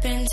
been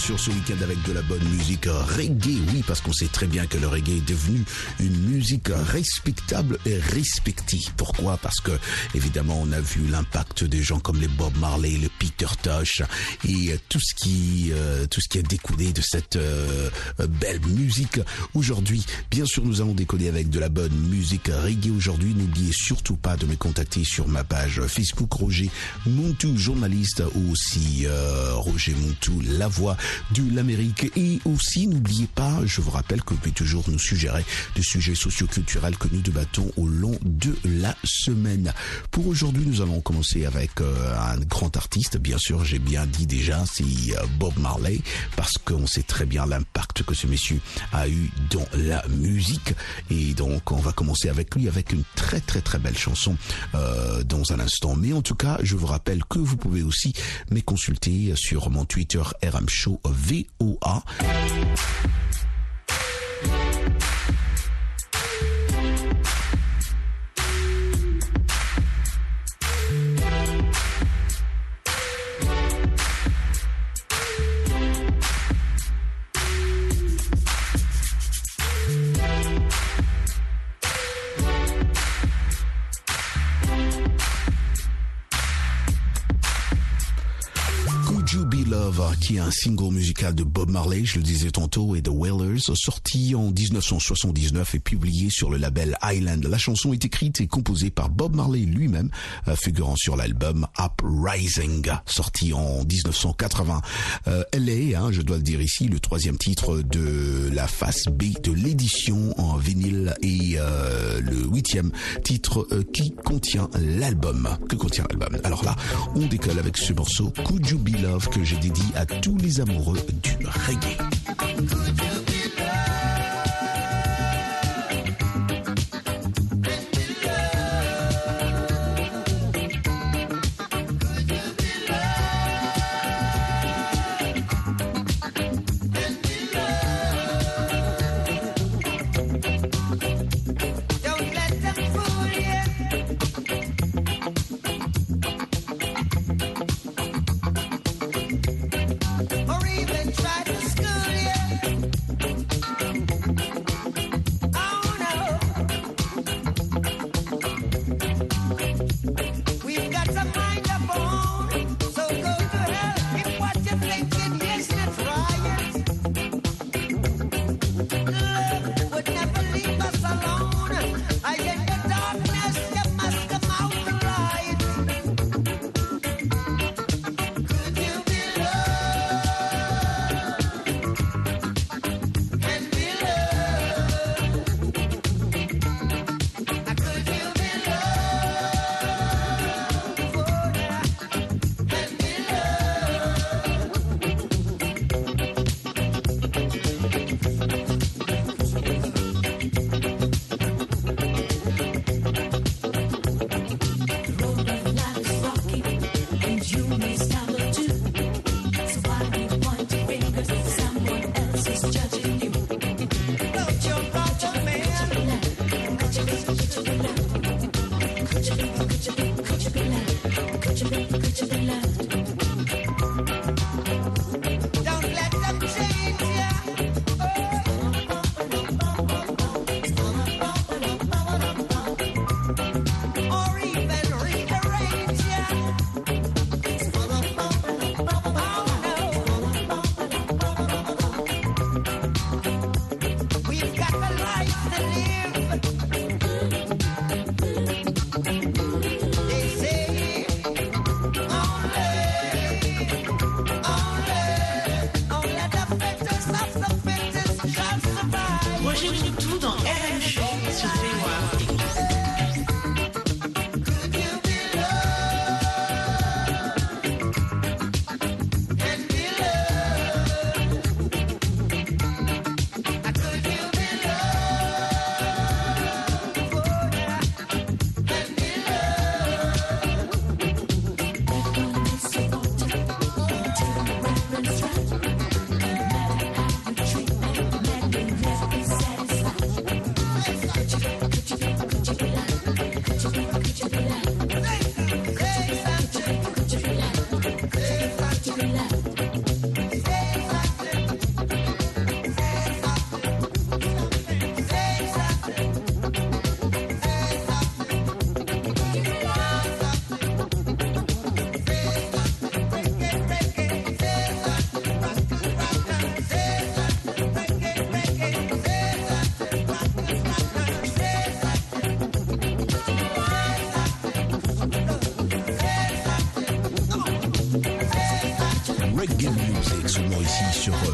sûr ce week-end avec de la bonne musique reggae. Oui, parce qu'on sait très bien que le reggae est devenu une musique respectable et respectée. Pourquoi? Parce que, évidemment, on a vu l'impact des gens comme les Bob Marley, le Peter Tosh et tout ce qui, euh, tout ce qui a découlé de cette euh, belle musique. Aujourd'hui, bien sûr, nous allons décoller avec de la bonne musique reggae. Aujourd'hui, n'oubliez surtout pas de me contacter sur ma page Facebook Roger Montou, journaliste, ou aussi euh, Roger Montou, la voix de l'Amérique. Et aussi, n'oubliez pas, je vous rappelle que vous pouvez toujours nous suggérer des sujets socioculturels que nous débattons au long de la semaine. Pour aujourd'hui, nous allons commencer avec euh, un grand artiste. Bien sûr, j'ai bien dit déjà, c'est euh, Bob Marley, parce qu'on sait très bien l'impact que ce monsieur a eu dans la musique. Et donc, on va commencer avec lui, avec une très très très belle chanson euh, dans un instant. Mais en tout cas, je vous rappelle que vous pouvez aussi me consulter sur mon Twitter RM Show VOA. Qui est un single musical de Bob Marley, je le disais tantôt, et The Wailers, sorti en 1979 et publié sur le label Island. La chanson est écrite et composée par Bob Marley lui-même, euh, figurant sur l'album Uprising, sorti en 1980. Euh, est, hein, je dois le dire ici, le troisième titre de la face B de l'édition en vinyle et euh, le huitième titre euh, qui contient l'album. Que contient l'album? Alors là, on décolle avec ce morceau Could You Be Love que j'ai dédié à tous les amoureux du reggae.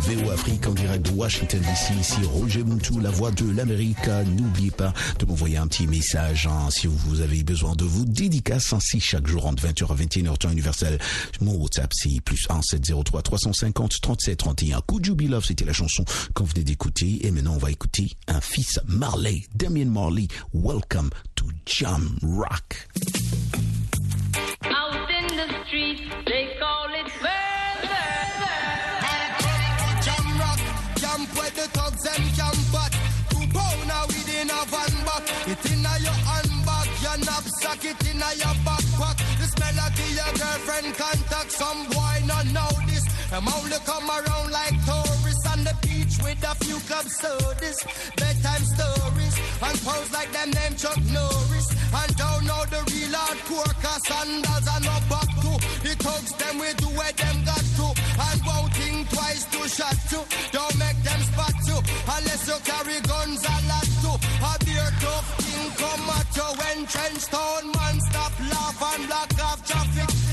VO Afrique en direct de Washington DC. Ici Roger Moutou, la voix de l'Amérique. N'oubliez pas de m'envoyer un petit message hein, si vous avez besoin de vous dédicaces ainsi chaque jour entre 20h à 21h temps universel. Mon WhatsApp c'est plus 1 703 350 37 31. Could You c'était la chanson qu'on venait d'écouter. Et maintenant on va écouter un fils Marley, Damien Marley. Welcome to Jam Rock. Out in the street, not know this. Them only come around like tourists on the beach with a few club sodas. Bedtime stories and pose like them name Chuck Norris. And don't know the real hardcore cause sandals and no back to. The thugs them we do where them got to. And won't think twice to shot to. Don't make them spot you unless you carry guns a lot to. A beer tough thing come at you when trench town man stop laugh and block off traffic.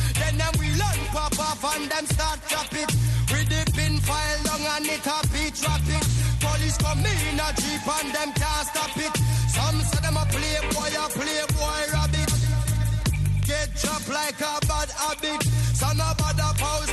Pop off and them start drop it. With the pin file long and it a beat rapid. Police come in a jeep and them can't stop it. Some say them a playboy, a playboy rabbit. Get dropped like a bad habit. Of a post off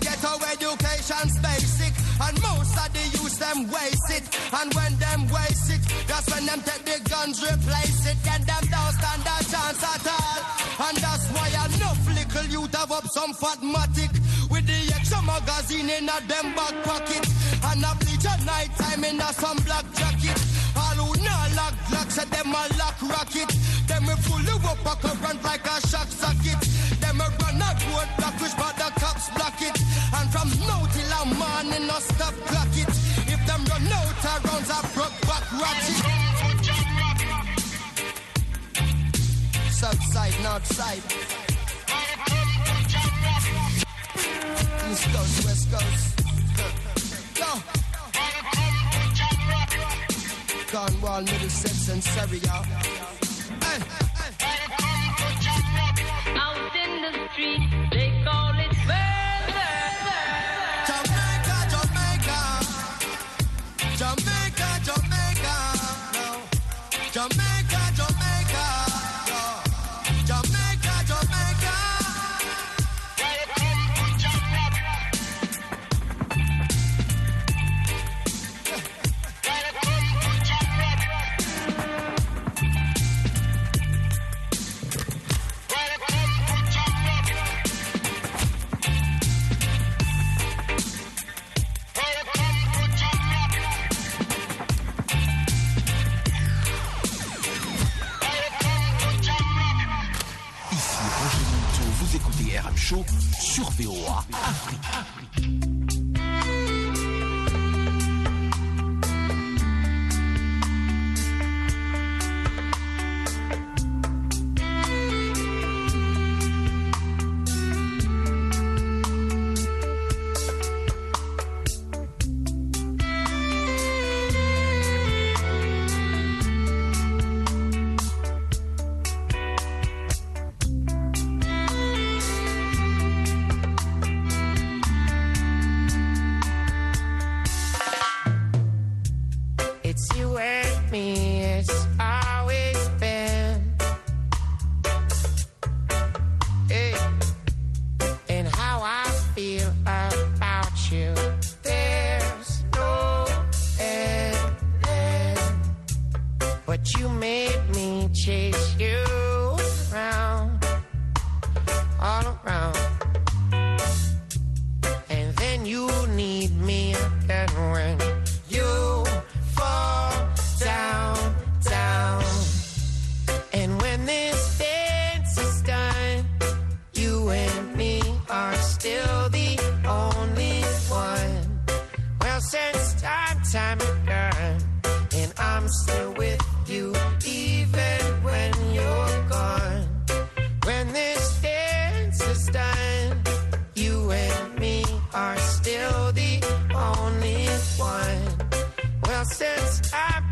get our education's basic. And most of the youth them waste it. And when them waste it, that's when them take the guns, replace it. And them don't stand a chance at all. And that's why enough little youth have up some fatmatic. With the extra magazine in a them back pocket. And a bleach at night time in a some black jacket. All who not lock lock, say them a lock rocket. Them we fully up a current like a shock socket. Them a run a road block rounds a broke back. East coast, west coast. Yo. Cornwall, Middlesex, and Surrey, y'all. Hey. out in the street,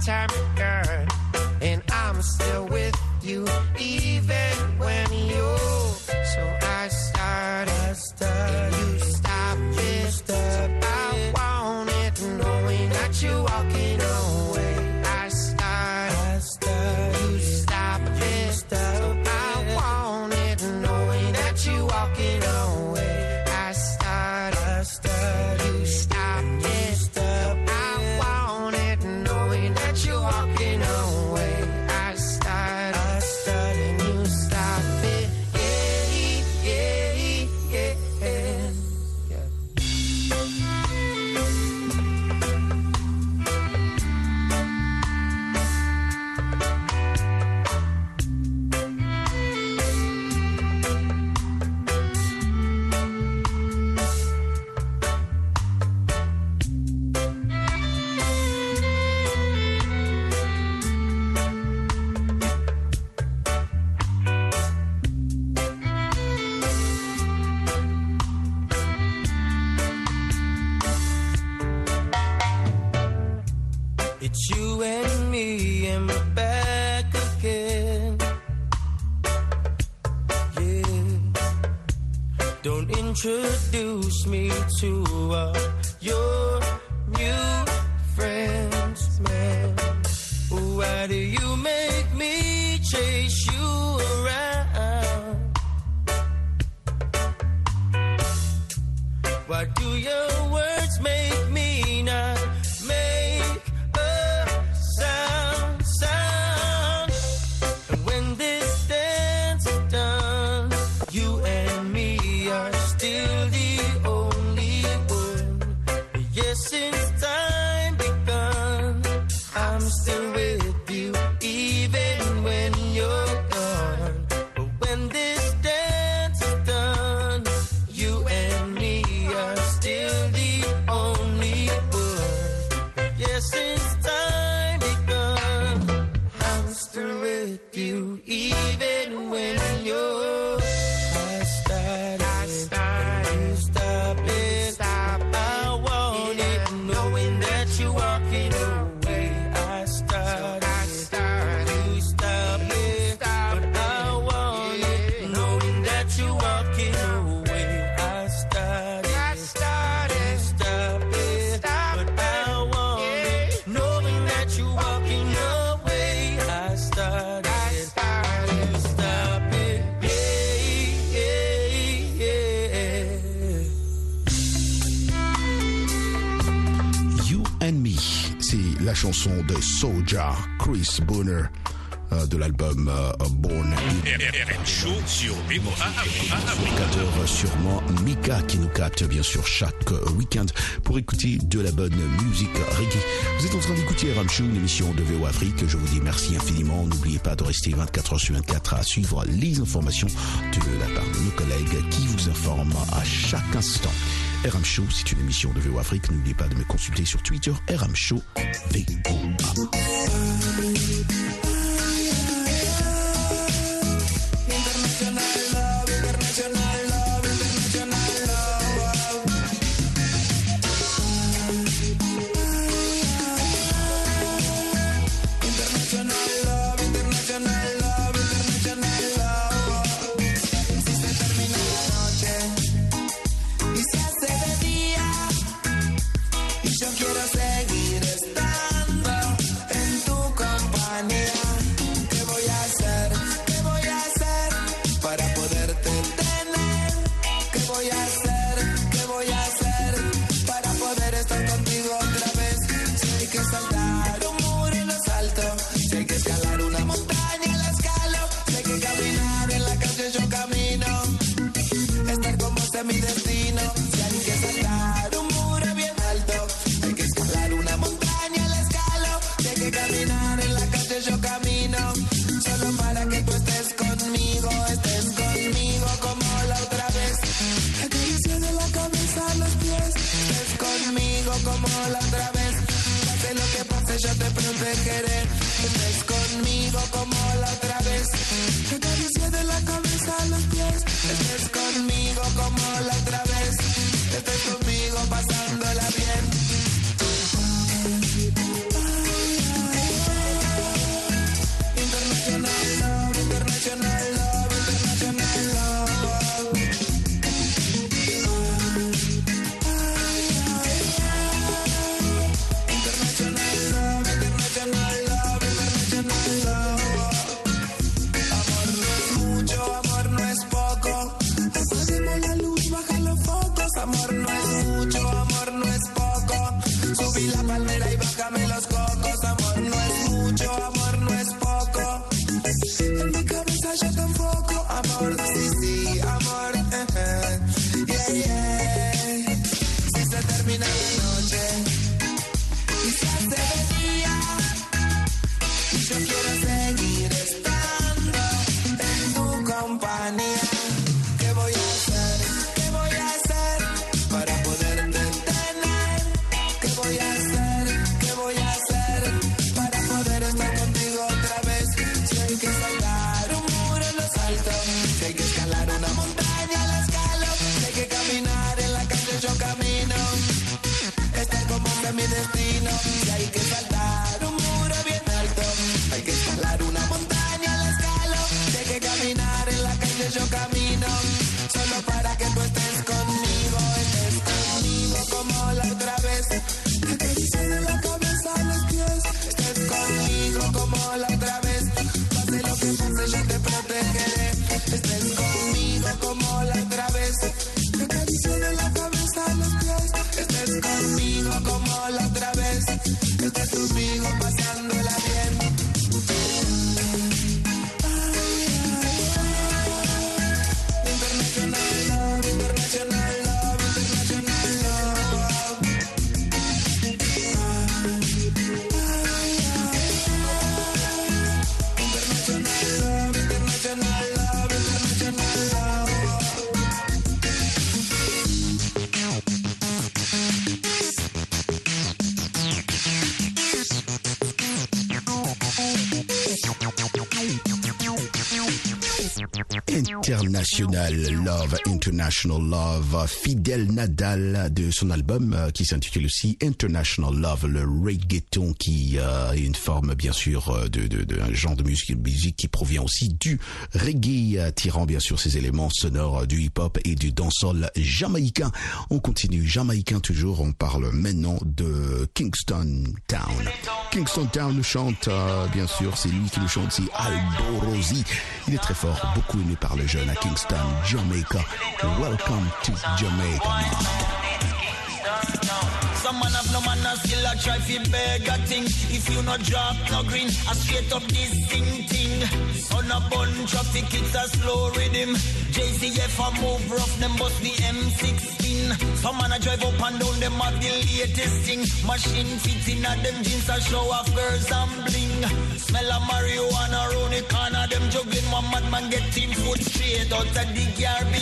time girl, and I'm still with you even when you're so I start I started. me to a chanson de Soja, Chris Bonner, euh, de l'album euh, Born. Show sur 14h ah, ah, ah, euh, sûrement Mika qui nous capte bien sûr chaque euh, week-end pour écouter de la bonne musique reggae. Vous êtes en train d'écouter Ramchou, une émission de VO Afrique. Je vous dis merci infiniment. N'oubliez pas de rester 24h sur 24 à suivre les informations de la part de nos collègues qui vous informent à chaque instant. RM Show, c'est une émission de VO Afrique. N'oubliez pas de me consulter sur Twitter, RM Show, como la otra vez. Pase lo que pase, yo te protegeré. Estés conmigo como la otra vez. Te acaricié de la cabeza a los pies. Estés conmigo como la otra vez. Estés conmigo pasándola bien. International Love, International Love, Fidel Nadal de son album euh, qui s'intitule aussi International Love, le reggaeton qui euh, est une forme bien sûr euh, de, de, de un genre de musique, musique qui provient aussi du reggae, euh, tirant bien sûr ses éléments sonores euh, du hip-hop et du dancehall jamaïcain. On continue, jamaïcain toujours, on parle maintenant de Kingston Town. Kingston Town chante, euh, bien sûr, c'est lui qui le chante, c'est Aldo Rosi. Il est très fort, beaucoup aimé par les jeunes à Kingston, Jamaica. Welcome to Jamaica. Some man have no man and still a try fi beg a thing. If you no drop no green, I straight up this thing thing. On a bun traffic, it's a slow rhythm. JCF a move rough, them bust the M16. Some man a drive up and down, them have the latest thing. Machine in a them jeans a show off girls and bling. Smell of marijuana round the corner, them juggling one madman get him foot straight out of the garbage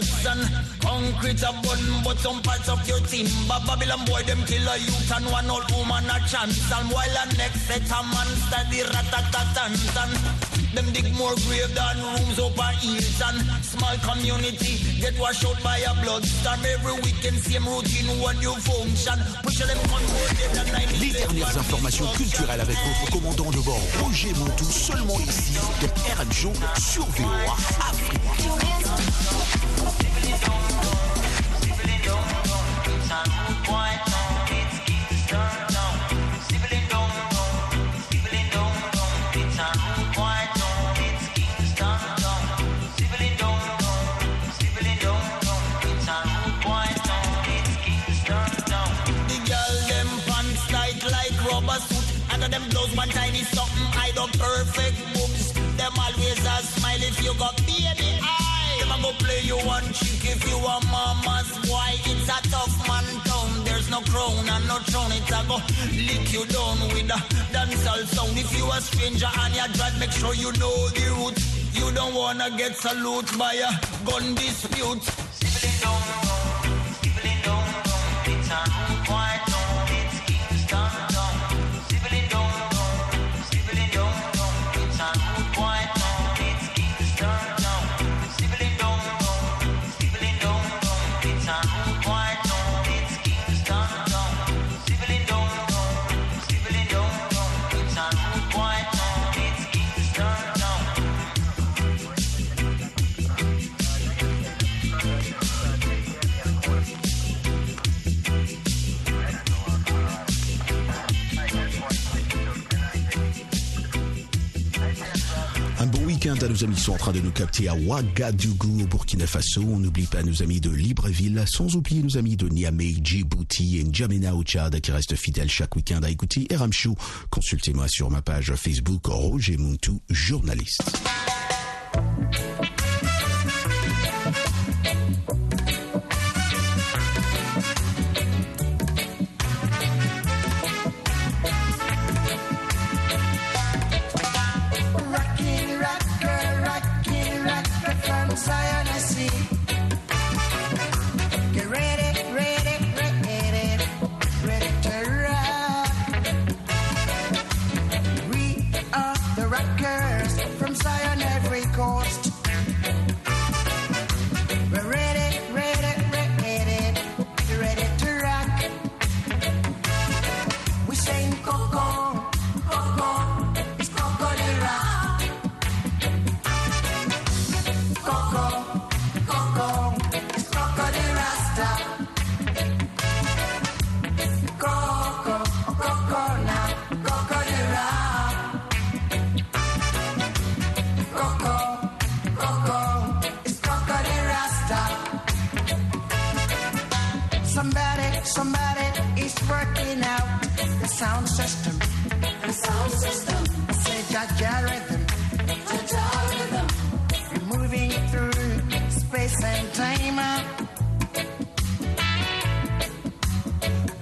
on the white sun. Concrete a bun, but some parts of your team. But Babylon boy, them kill a youth and one old woman a chance. And while a next set a man study ratatatan. Them dig more grave than rooms up a hills and small community get washed out by a bloodstorm. Every weekend, same routine, one new function. Push them control them the night. Les dernières informations culturelles avec votre commandant de bord, Roger Montou, seulement ici, RMJO sur VOA Afrique. You got baby eye. Them a go play you one if you a mama's boy. It's a tough man town. There's no crown and no throne. It's a go lick you down with a dancehall sound. If you a stranger and you drive, make sure you know the route. You don't wanna get salute by a gun dispute. It's a rude boy nos amis sont en train de nous capter à Ouagadougou au Burkina Faso. On n'oublie pas nos amis de Libreville, sans oublier nos amis de Niamey, Djibouti et N'Djamena au Tchad qui restent fidèles chaque week-end à écouter RM Show. Consultez-moi sur ma page Facebook Roger Muntu, journaliste. Rasta. Somebody, somebody is working out the sound system. The sound system. I Say Jaja rhythm. Jaja rhythm. Moving through space and time.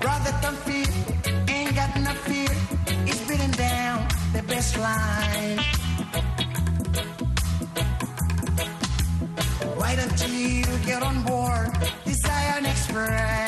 Brother, don't fear, ain't got no fear. It's beating down the best get on board the Zion Express?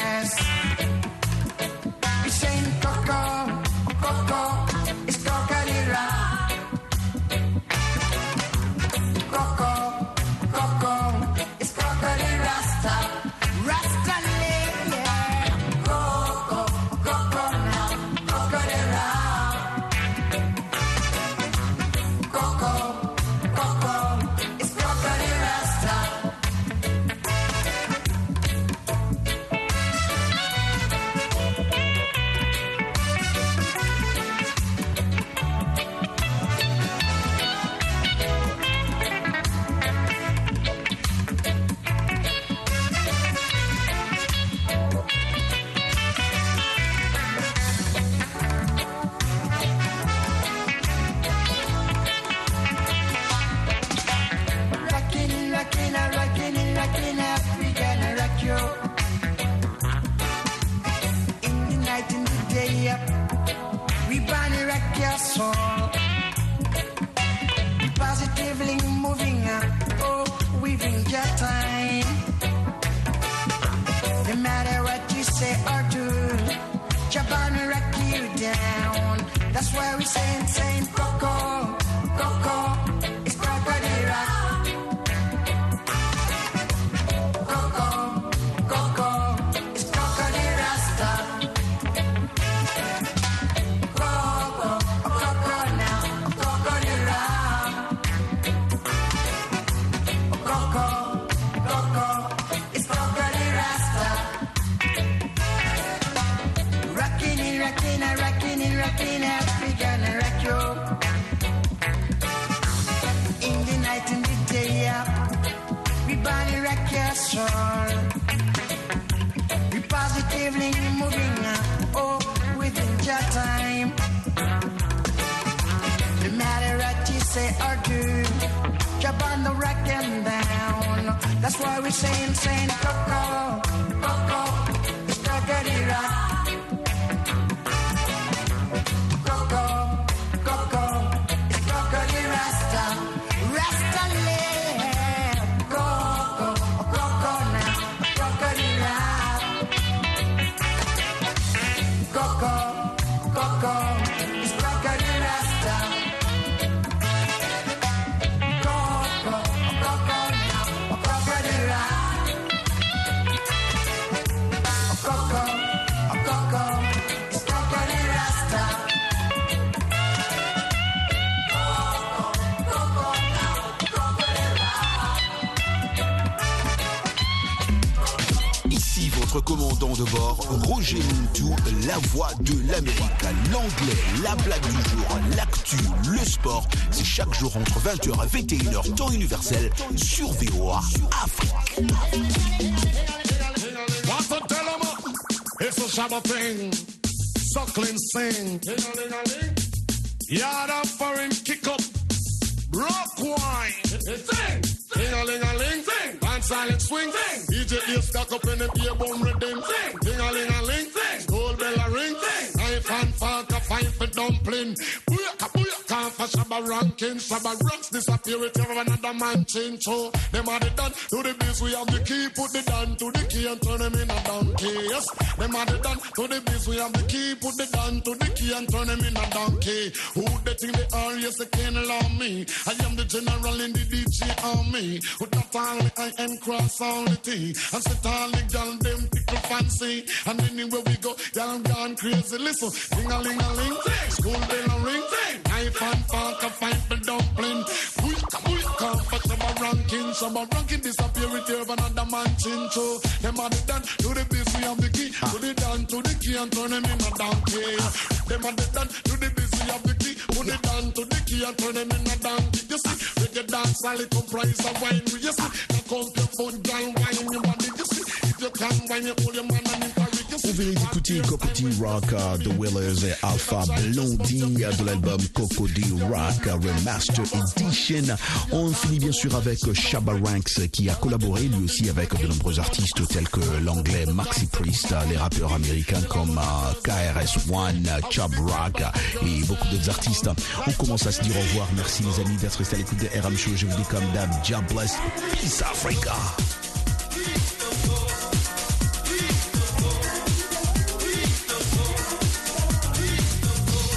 That's why we say, saying Coco, Coco, be sane, sane, la voix de l'Amérique, l'anglais, la blague du jour, l'actu, le sport. C'est chaque jour entre 20h et 21h, temps universel, sur VOA Afrique. Sing. Rock wine. Sing. Ding a ling a ling. Sing. And silent swing. Sing. DJ is stuck up in the beer bum rhythm. Sing. Ding a ling a ling. Sing. ring. can't park a fight for dumpling. Booyaka for Shabba ranking. Shabba ranks disappear it every another man change. So them are the done to the biz. We have the key. Put the down to the key and turn them in a donkey. Yes. Them are the done to the biz. We have the key. Put the down to the key and turn them in a donkey. Who they think they are? Yes, they can't allow me. I am the general in the DJ army. With that all I am cross all the T. And set all the gal them tickle fancy. And anywhere we go, y'all gone crazy. Listen, ding a ling a ling, school bell a ring, knife and fork a fight for dumpling. Bulka bulka for some ranking, some ranking disappear with you another man chin. So them are the done to the biz, we have the key. To the down to the key and turn them in a donkey. Them are the done to the biz, we have the key. Put it down to the key and turn them in a donkey. You see, reggae dance it comprise of wine. You see, now come your foot, girl, wine your body. You see, if you can wine, you hold your man and. You On venait d'écouter Cocody Rock euh, The Willers et Alpha Blondie euh, de l'album Cocody Rock euh, Remaster Edition. On finit bien sûr avec Shabba Ranks qui a collaboré lui aussi avec de nombreux artistes tels que l'anglais Maxi Priest, les rappeurs américains comme KRS-One, euh, Chub Rock et beaucoup d'autres artistes. On commence à se dire au revoir. Merci les amis d'être restés à l'écoute de RM Show. Je vous dis comme d'hab, God bless. Peace Africa.